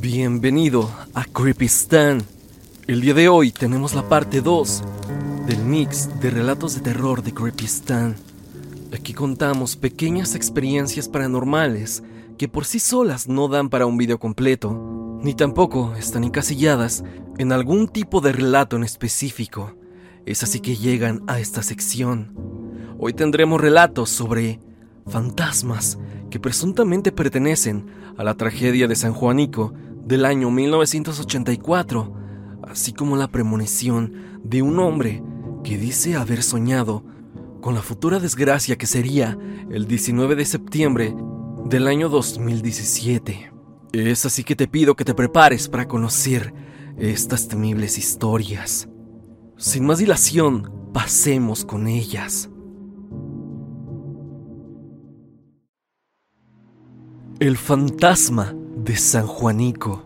Bienvenido a Creepistan. El día de hoy tenemos la parte 2 del mix de relatos de terror de Creepistan. Aquí contamos pequeñas experiencias paranormales que por sí solas no dan para un video completo, ni tampoco están encasilladas en algún tipo de relato en específico. Es así que llegan a esta sección. Hoy tendremos relatos sobre fantasmas que presuntamente pertenecen a la tragedia de San Juanico del año 1984, así como la premonición de un hombre que dice haber soñado con la futura desgracia que sería el 19 de septiembre del año 2017. Es así que te pido que te prepares para conocer estas temibles historias. Sin más dilación, pasemos con ellas. El fantasma de San Juanico.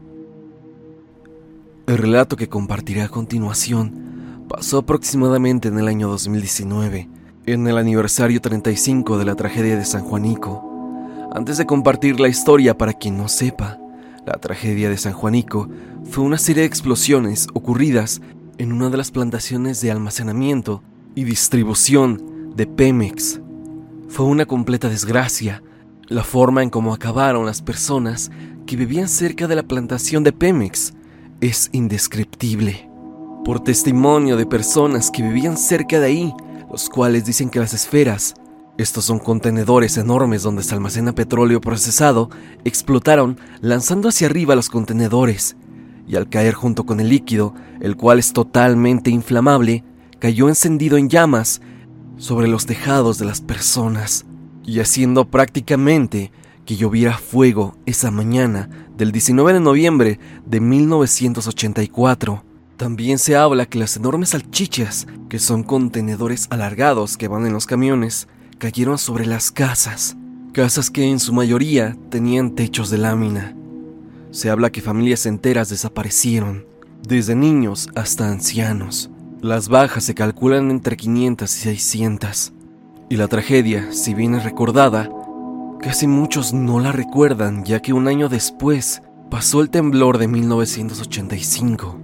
El relato que compartiré a continuación pasó aproximadamente en el año 2019, en el aniversario 35 de la tragedia de San Juanico. Antes de compartir la historia para quien no sepa, la tragedia de San Juanico fue una serie de explosiones ocurridas en una de las plantaciones de almacenamiento y distribución de Pemex. Fue una completa desgracia la forma en cómo acabaron las personas que vivían cerca de la plantación de Pemex es indescriptible. Por testimonio de personas que vivían cerca de ahí, los cuales dicen que las esferas, estos son contenedores enormes donde se almacena petróleo procesado, explotaron lanzando hacia arriba los contenedores, y al caer junto con el líquido, el cual es totalmente inflamable, cayó encendido en llamas sobre los tejados de las personas y haciendo prácticamente que lloviera fuego esa mañana del 19 de noviembre de 1984. También se habla que las enormes salchichas, que son contenedores alargados que van en los camiones, cayeron sobre las casas, casas que en su mayoría tenían techos de lámina. Se habla que familias enteras desaparecieron, desde niños hasta ancianos. Las bajas se calculan entre 500 y 600. Y la tragedia, si bien es recordada, casi muchos no la recuerdan ya que un año después pasó el temblor de 1985.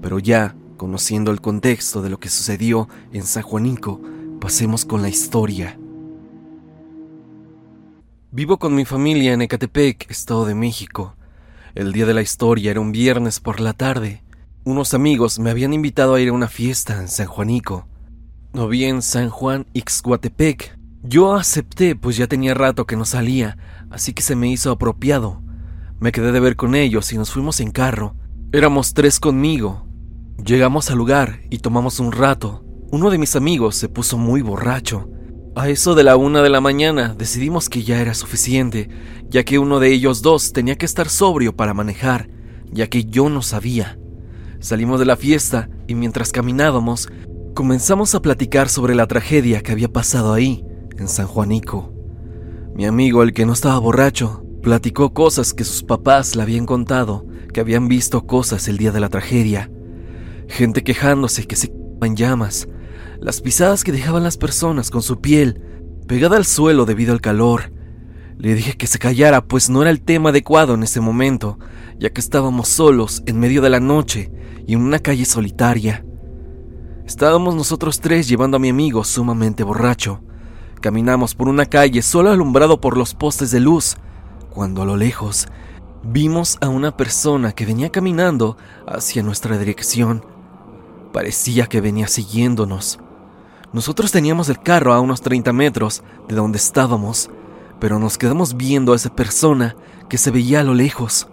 Pero ya, conociendo el contexto de lo que sucedió en San Juanico, pasemos con la historia. Vivo con mi familia en Ecatepec, Estado de México. El día de la historia era un viernes por la tarde. Unos amigos me habían invitado a ir a una fiesta en San Juanico o bien San Juan Ixguatepec. Yo acepté, pues ya tenía rato que no salía, así que se me hizo apropiado. Me quedé de ver con ellos y nos fuimos en carro. Éramos tres conmigo. Llegamos al lugar y tomamos un rato. Uno de mis amigos se puso muy borracho. A eso de la una de la mañana decidimos que ya era suficiente, ya que uno de ellos dos tenía que estar sobrio para manejar, ya que yo no sabía. Salimos de la fiesta y mientras caminábamos Comenzamos a platicar sobre la tragedia que había pasado ahí, en San Juanico. Mi amigo, el que no estaba borracho, platicó cosas que sus papás le habían contado, que habían visto cosas el día de la tragedia. Gente quejándose que se en llamas, las pisadas que dejaban las personas con su piel pegada al suelo debido al calor. Le dije que se callara, pues no era el tema adecuado en ese momento, ya que estábamos solos en medio de la noche y en una calle solitaria. Estábamos nosotros tres llevando a mi amigo sumamente borracho. Caminamos por una calle solo alumbrado por los postes de luz, cuando a lo lejos vimos a una persona que venía caminando hacia nuestra dirección. Parecía que venía siguiéndonos. Nosotros teníamos el carro a unos 30 metros de donde estábamos, pero nos quedamos viendo a esa persona que se veía a lo lejos.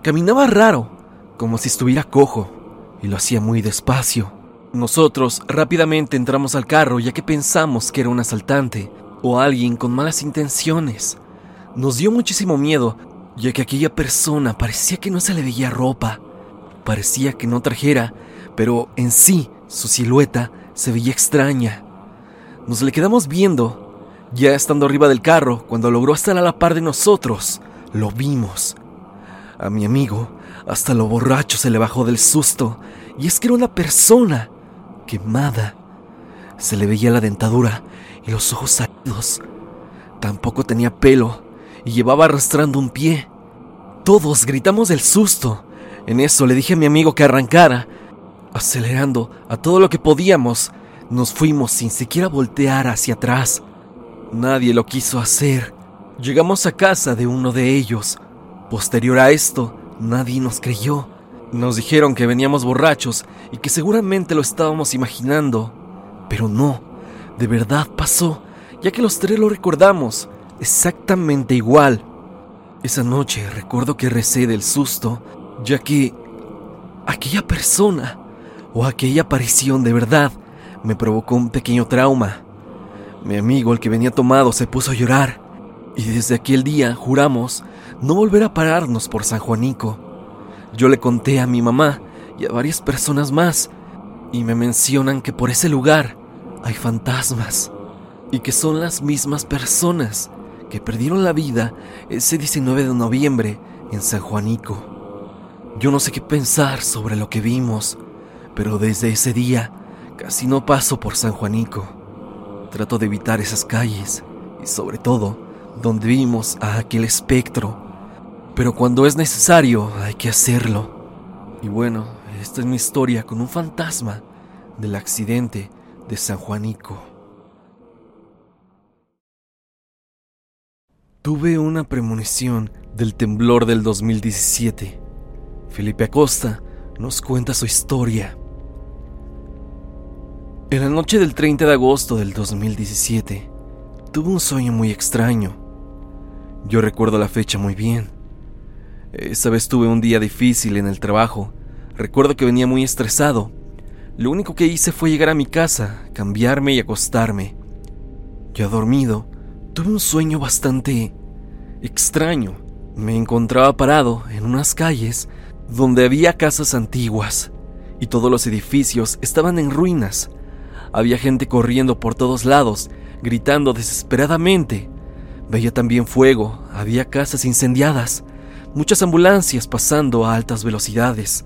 Caminaba raro, como si estuviera cojo, y lo hacía muy despacio. Nosotros rápidamente entramos al carro ya que pensamos que era un asaltante o alguien con malas intenciones. Nos dio muchísimo miedo ya que aquella persona parecía que no se le veía ropa, parecía que no trajera, pero en sí su silueta se veía extraña. Nos le quedamos viendo, ya estando arriba del carro, cuando logró estar a la par de nosotros, lo vimos. A mi amigo, hasta lo borracho se le bajó del susto, y es que era una persona quemada. Se le veía la dentadura y los ojos salidos. Tampoco tenía pelo y llevaba arrastrando un pie. Todos gritamos del susto. En eso le dije a mi amigo que arrancara. Acelerando a todo lo que podíamos, nos fuimos sin siquiera voltear hacia atrás. Nadie lo quiso hacer. Llegamos a casa de uno de ellos. Posterior a esto, nadie nos creyó. Nos dijeron que veníamos borrachos y que seguramente lo estábamos imaginando. Pero no, de verdad pasó, ya que los tres lo recordamos exactamente igual. Esa noche recuerdo que recé del susto, ya que aquella persona o aquella aparición de verdad me provocó un pequeño trauma. Mi amigo, el que venía tomado, se puso a llorar, y desde aquel día juramos no volver a pararnos por San Juanico. Yo le conté a mi mamá y a varias personas más, y me mencionan que por ese lugar hay fantasmas, y que son las mismas personas que perdieron la vida ese 19 de noviembre en San Juanico. Yo no sé qué pensar sobre lo que vimos, pero desde ese día casi no paso por San Juanico. Trato de evitar esas calles y sobre todo donde vimos a aquel espectro. Pero cuando es necesario hay que hacerlo. Y bueno, esta es mi historia con un fantasma del accidente de San Juanico. Tuve una premonición del temblor del 2017. Felipe Acosta nos cuenta su historia. En la noche del 30 de agosto del 2017, tuve un sueño muy extraño. Yo recuerdo la fecha muy bien. Esa vez tuve un día difícil en el trabajo. Recuerdo que venía muy estresado. Lo único que hice fue llegar a mi casa, cambiarme y acostarme. Yo dormido, tuve un sueño bastante extraño. Me encontraba parado en unas calles donde había casas antiguas y todos los edificios estaban en ruinas. Había gente corriendo por todos lados, gritando desesperadamente. Veía también fuego, había casas incendiadas, muchas ambulancias pasando a altas velocidades.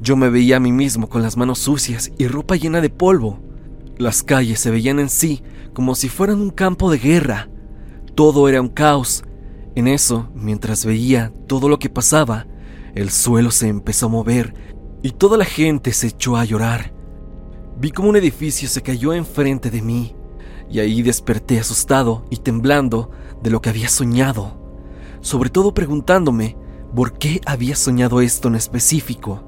Yo me veía a mí mismo con las manos sucias y ropa llena de polvo. Las calles se veían en sí como si fueran un campo de guerra. Todo era un caos. En eso, mientras veía todo lo que pasaba, el suelo se empezó a mover y toda la gente se echó a llorar. Vi como un edificio se cayó enfrente de mí y ahí desperté asustado y temblando de lo que había soñado, sobre todo preguntándome por qué había soñado esto en específico.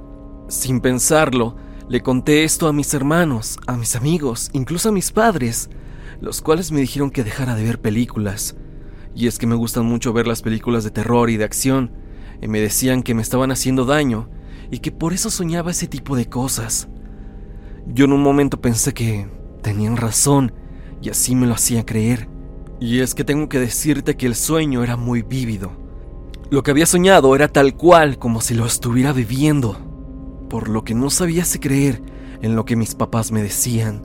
Sin pensarlo, le conté esto a mis hermanos, a mis amigos, incluso a mis padres, los cuales me dijeron que dejara de ver películas. Y es que me gustan mucho ver las películas de terror y de acción, y me decían que me estaban haciendo daño y que por eso soñaba ese tipo de cosas. Yo en un momento pensé que tenían razón y así me lo hacía creer. Y es que tengo que decirte que el sueño era muy vívido. Lo que había soñado era tal cual como si lo estuviera viviendo, por lo que no sabía si creer en lo que mis papás me decían.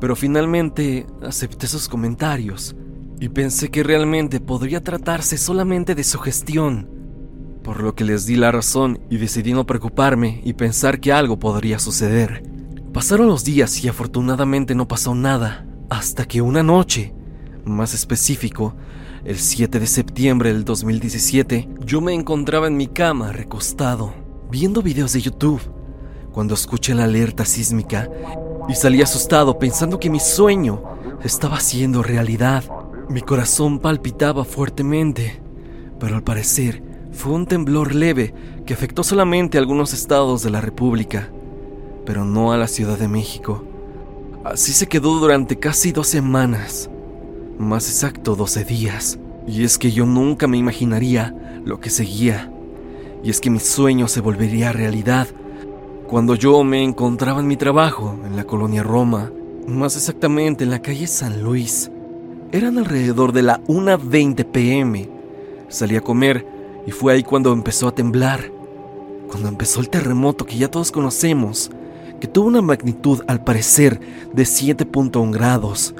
Pero finalmente acepté sus comentarios y pensé que realmente podría tratarse solamente de sugestión, por lo que les di la razón y decidí no preocuparme y pensar que algo podría suceder. Pasaron los días y afortunadamente no pasó nada, hasta que una noche, más específico, el 7 de septiembre del 2017, yo me encontraba en mi cama recostado, viendo videos de YouTube, cuando escuché la alerta sísmica y salí asustado pensando que mi sueño estaba siendo realidad. Mi corazón palpitaba fuertemente, pero al parecer fue un temblor leve que afectó solamente a algunos estados de la República, pero no a la Ciudad de México. Así se quedó durante casi dos semanas, más exacto 12 días. Y es que yo nunca me imaginaría lo que seguía. Y es que mi sueño se volvería realidad cuando yo me encontraba en mi trabajo en la colonia Roma, más exactamente en la calle San Luis. Eran alrededor de la 1.20 pm. Salí a comer y fue ahí cuando empezó a temblar. Cuando empezó el terremoto que ya todos conocemos, que tuvo una magnitud al parecer de 7.1 grados.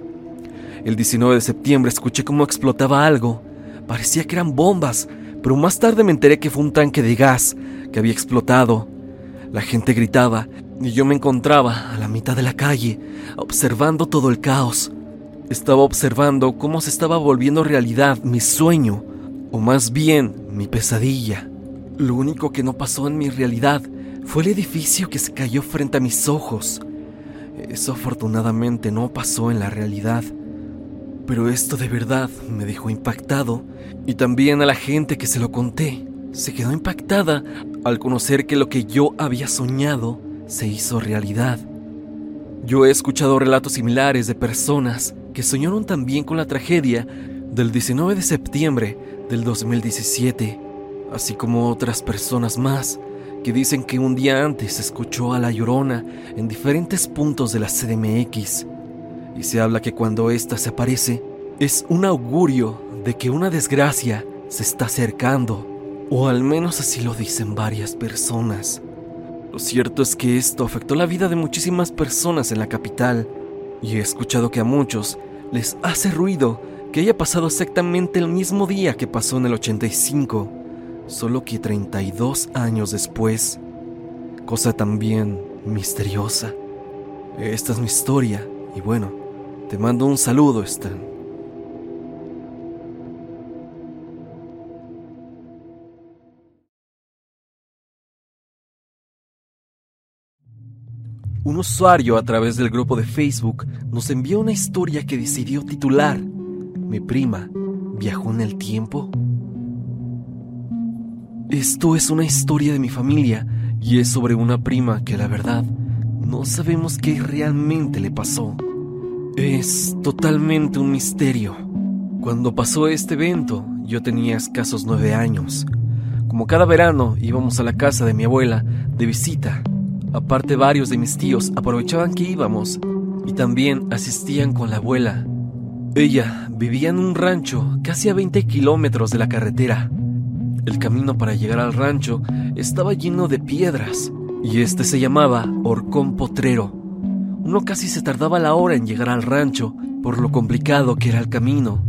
El 19 de septiembre escuché cómo explotaba algo. Parecía que eran bombas, pero más tarde me enteré que fue un tanque de gas que había explotado. La gente gritaba y yo me encontraba a la mitad de la calle, observando todo el caos. Estaba observando cómo se estaba volviendo realidad mi sueño, o más bien mi pesadilla. Lo único que no pasó en mi realidad fue el edificio que se cayó frente a mis ojos. Eso afortunadamente no pasó en la realidad. Pero esto de verdad me dejó impactado y también a la gente que se lo conté se quedó impactada al conocer que lo que yo había soñado se hizo realidad. Yo he escuchado relatos similares de personas que soñaron también con la tragedia del 19 de septiembre del 2017, así como otras personas más que dicen que un día antes escuchó a la llorona en diferentes puntos de la CDMX. Y se habla que cuando ésta se aparece es un augurio de que una desgracia se está acercando, o al menos así lo dicen varias personas. Lo cierto es que esto afectó la vida de muchísimas personas en la capital, y he escuchado que a muchos les hace ruido que haya pasado exactamente el mismo día que pasó en el 85, solo que 32 años después. Cosa también misteriosa. Esta es mi historia y bueno, te mando un saludo, Stan. Un usuario a través del grupo de Facebook nos envió una historia que decidió titular Mi prima viajó en el tiempo. Esto es una historia de mi familia y es sobre una prima que la verdad no sabemos qué realmente le pasó. Es totalmente un misterio. Cuando pasó este evento, yo tenía escasos nueve años. Como cada verano íbamos a la casa de mi abuela de visita Aparte varios de mis tíos aprovechaban que íbamos y también asistían con la abuela. Ella vivía en un rancho casi a 20 kilómetros de la carretera. El camino para llegar al rancho estaba lleno de piedras y este se llamaba Horcón Potrero. Uno casi se tardaba la hora en llegar al rancho por lo complicado que era el camino.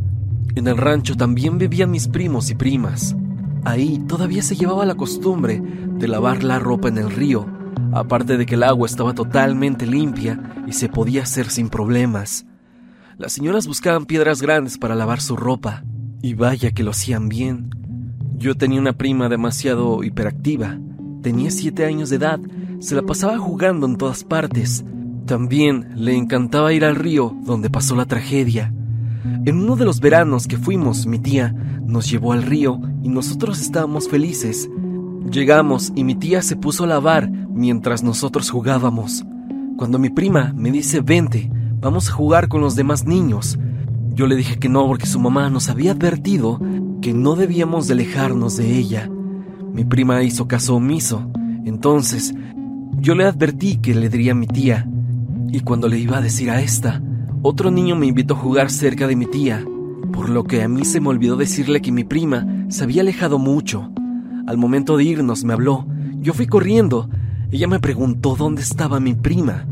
En el rancho también vivían mis primos y primas. Ahí todavía se llevaba la costumbre de lavar la ropa en el río aparte de que el agua estaba totalmente limpia y se podía hacer sin problemas. Las señoras buscaban piedras grandes para lavar su ropa, y vaya que lo hacían bien. Yo tenía una prima demasiado hiperactiva, tenía siete años de edad, se la pasaba jugando en todas partes. También le encantaba ir al río donde pasó la tragedia. En uno de los veranos que fuimos, mi tía nos llevó al río y nosotros estábamos felices. Llegamos y mi tía se puso a lavar mientras nosotros jugábamos. Cuando mi prima me dice, vente, vamos a jugar con los demás niños, yo le dije que no porque su mamá nos había advertido que no debíamos de alejarnos de ella. Mi prima hizo caso omiso, entonces yo le advertí que le diría a mi tía, y cuando le iba a decir a esta, otro niño me invitó a jugar cerca de mi tía, por lo que a mí se me olvidó decirle que mi prima se había alejado mucho. Al momento de irnos me habló, yo fui corriendo ella me preguntó dónde estaba mi prima.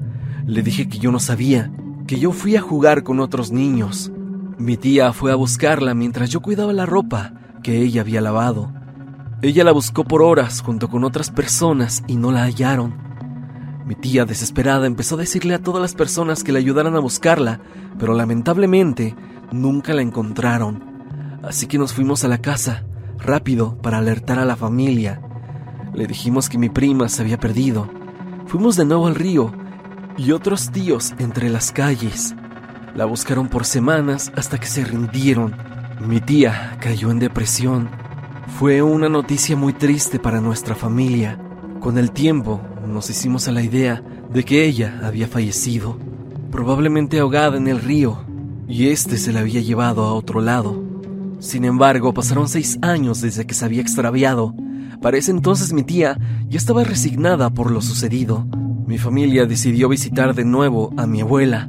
Le dije que yo no sabía, que yo fui a jugar con otros niños. Mi tía fue a buscarla mientras yo cuidaba la ropa que ella había lavado. Ella la buscó por horas junto con otras personas y no la hallaron. Mi tía, desesperada, empezó a decirle a todas las personas que le ayudaran a buscarla, pero lamentablemente nunca la encontraron. Así que nos fuimos a la casa, rápido, para alertar a la familia. Le dijimos que mi prima se había perdido. Fuimos de nuevo al río y otros tíos entre las calles. La buscaron por semanas hasta que se rindieron. Mi tía cayó en depresión. Fue una noticia muy triste para nuestra familia. Con el tiempo nos hicimos a la idea de que ella había fallecido, probablemente ahogada en el río, y este se la había llevado a otro lado. Sin embargo, pasaron seis años desde que se había extraviado para ese entonces mi tía ya estaba resignada por lo sucedido. Mi familia decidió visitar de nuevo a mi abuela.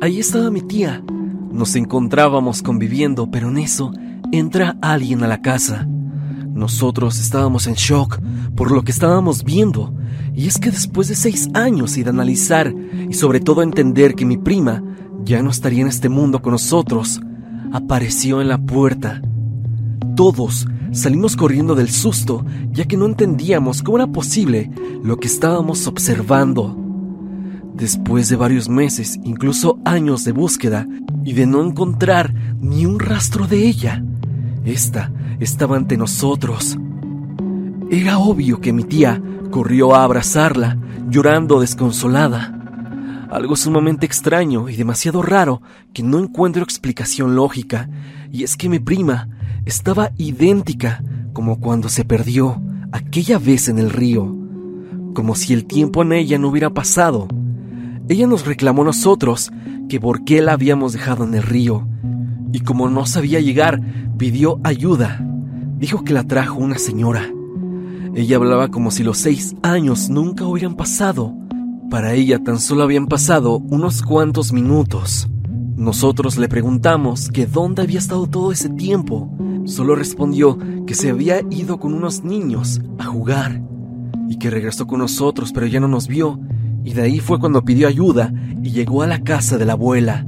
Ahí estaba mi tía. Nos encontrábamos conviviendo, pero en eso entra alguien a la casa. Nosotros estábamos en shock por lo que estábamos viendo, y es que después de seis años y de analizar y sobre todo entender que mi prima ya no estaría en este mundo con nosotros, apareció en la puerta. Todos Salimos corriendo del susto, ya que no entendíamos cómo era posible lo que estábamos observando. Después de varios meses, incluso años de búsqueda, y de no encontrar ni un rastro de ella, esta estaba ante nosotros. Era obvio que mi tía corrió a abrazarla, llorando desconsolada. Algo sumamente extraño y demasiado raro que no encuentro explicación lógica, y es que mi prima estaba idéntica como cuando se perdió aquella vez en el río, como si el tiempo en ella no hubiera pasado. Ella nos reclamó a nosotros que por qué la habíamos dejado en el río, y como no sabía llegar, pidió ayuda. Dijo que la trajo una señora. Ella hablaba como si los seis años nunca hubieran pasado. Para ella tan solo habían pasado unos cuantos minutos. Nosotros le preguntamos que dónde había estado todo ese tiempo. Solo respondió que se había ido con unos niños a jugar y que regresó con nosotros pero ya no nos vio. Y de ahí fue cuando pidió ayuda y llegó a la casa de la abuela.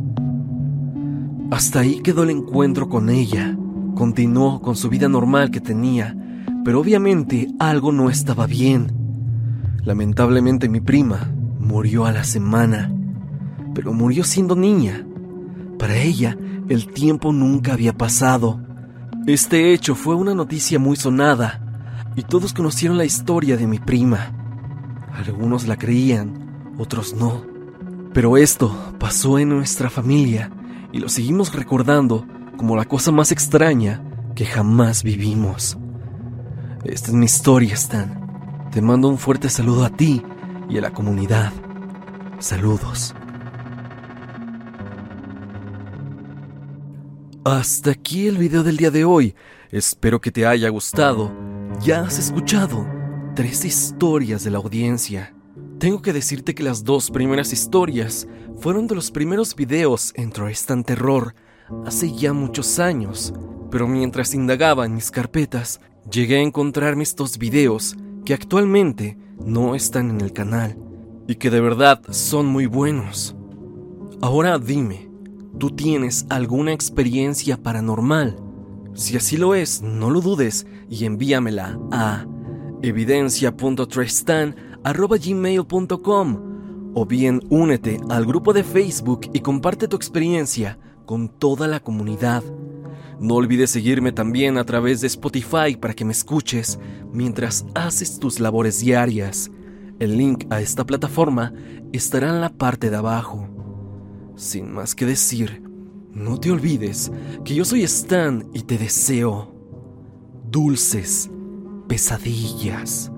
Hasta ahí quedó el encuentro con ella. Continuó con su vida normal que tenía, pero obviamente algo no estaba bien. Lamentablemente mi prima murió a la semana, pero murió siendo niña. Para ella, el tiempo nunca había pasado. Este hecho fue una noticia muy sonada, y todos conocieron la historia de mi prima. Algunos la creían, otros no. Pero esto pasó en nuestra familia y lo seguimos recordando como la cosa más extraña que jamás vivimos. Esta es mi historia, Stan. Te mando un fuerte saludo a ti y a la comunidad. Saludos. Hasta aquí el video del día de hoy. Espero que te haya gustado. Ya has escuchado tres historias de la audiencia. Tengo que decirte que las dos primeras historias fueron de los primeros videos en Tristan Terror hace ya muchos años, pero mientras indagaba en mis carpetas, llegué a encontrarme estos videos que actualmente no están en el canal y que de verdad son muy buenos. Ahora dime, ¿tú tienes alguna experiencia paranormal? Si así lo es, no lo dudes y envíamela a evidencia.tristan.gmail.com o bien únete al grupo de Facebook y comparte tu experiencia con toda la comunidad. No olvides seguirme también a través de Spotify para que me escuches mientras haces tus labores diarias. El link a esta plataforma estará en la parte de abajo. Sin más que decir, no te olvides que yo soy Stan y te deseo dulces pesadillas.